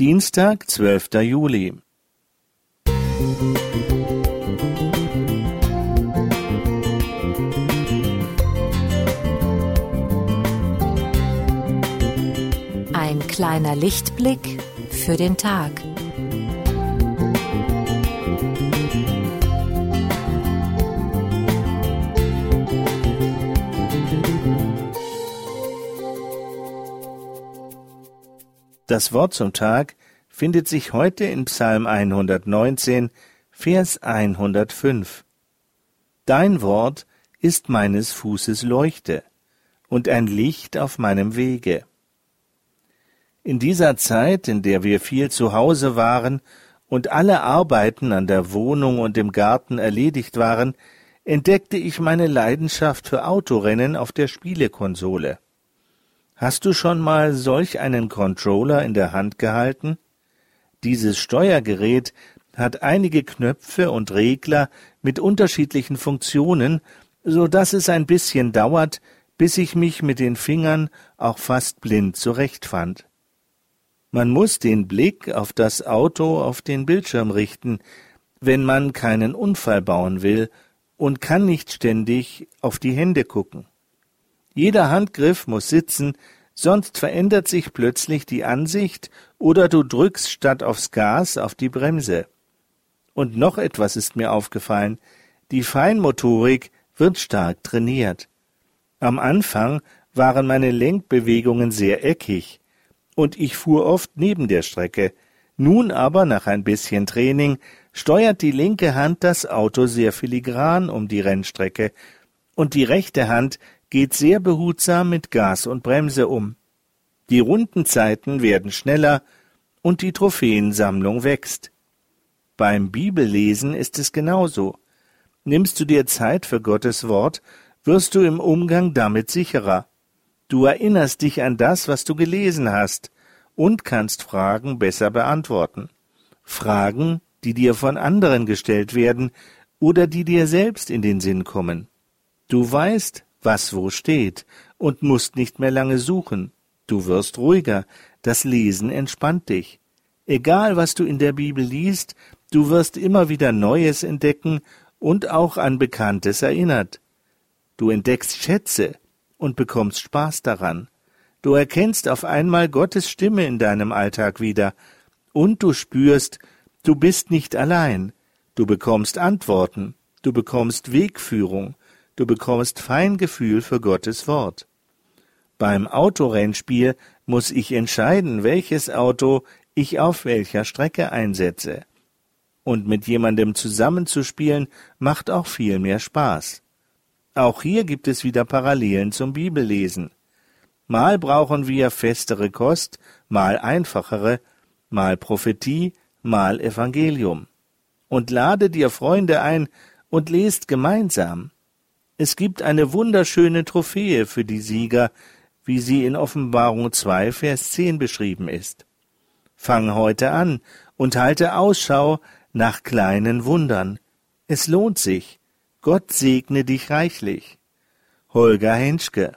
Dienstag, zwölfter Juli. Ein kleiner Lichtblick für den Tag. Das Wort zum Tag findet sich heute in Psalm 119, Vers 105. Dein Wort ist meines Fußes Leuchte und ein Licht auf meinem Wege. In dieser Zeit, in der wir viel zu Hause waren und alle Arbeiten an der Wohnung und im Garten erledigt waren, entdeckte ich meine Leidenschaft für Autorennen auf der Spielekonsole. Hast du schon mal solch einen Controller in der Hand gehalten? Dieses Steuergerät hat einige Knöpfe und Regler mit unterschiedlichen Funktionen, so dass es ein bisschen dauert, bis ich mich mit den Fingern auch fast blind zurechtfand. Man muss den Blick auf das Auto auf den Bildschirm richten, wenn man keinen Unfall bauen will und kann nicht ständig auf die Hände gucken. Jeder Handgriff muss sitzen, sonst verändert sich plötzlich die Ansicht oder du drückst statt aufs Gas auf die Bremse. Und noch etwas ist mir aufgefallen. Die Feinmotorik wird stark trainiert. Am Anfang waren meine Lenkbewegungen sehr eckig und ich fuhr oft neben der Strecke. Nun aber, nach ein bisschen Training, steuert die linke Hand das Auto sehr filigran um die Rennstrecke und die rechte Hand geht sehr behutsam mit Gas und Bremse um. Die Rundenzeiten werden schneller und die Trophäensammlung wächst. Beim Bibellesen ist es genauso. Nimmst du dir Zeit für Gottes Wort, wirst du im Umgang damit sicherer. Du erinnerst dich an das, was du gelesen hast, und kannst Fragen besser beantworten. Fragen, die dir von anderen gestellt werden oder die dir selbst in den Sinn kommen. Du weißt, was wo steht, und musst nicht mehr lange suchen. Du wirst ruhiger, das Lesen entspannt dich. Egal, was du in der Bibel liest, du wirst immer wieder Neues entdecken und auch an Bekanntes erinnert. Du entdeckst Schätze und bekommst Spaß daran. Du erkennst auf einmal Gottes Stimme in deinem Alltag wieder, und du spürst, du bist nicht allein. Du bekommst Antworten, du bekommst Wegführung, du bekommst Feingefühl für Gottes Wort. Beim Autorennspiel muss ich entscheiden, welches Auto ich auf welcher Strecke einsetze. Und mit jemandem zusammenzuspielen macht auch viel mehr Spaß. Auch hier gibt es wieder Parallelen zum Bibellesen. Mal brauchen wir festere Kost, mal einfachere, mal Prophetie, mal Evangelium. Und lade dir Freunde ein und lest gemeinsam. Es gibt eine wunderschöne Trophäe für die Sieger, wie sie in Offenbarung 2, Vers 10 beschrieben ist. Fang heute an und halte Ausschau nach kleinen Wundern. Es lohnt sich. Gott segne dich reichlich. Holger Henschke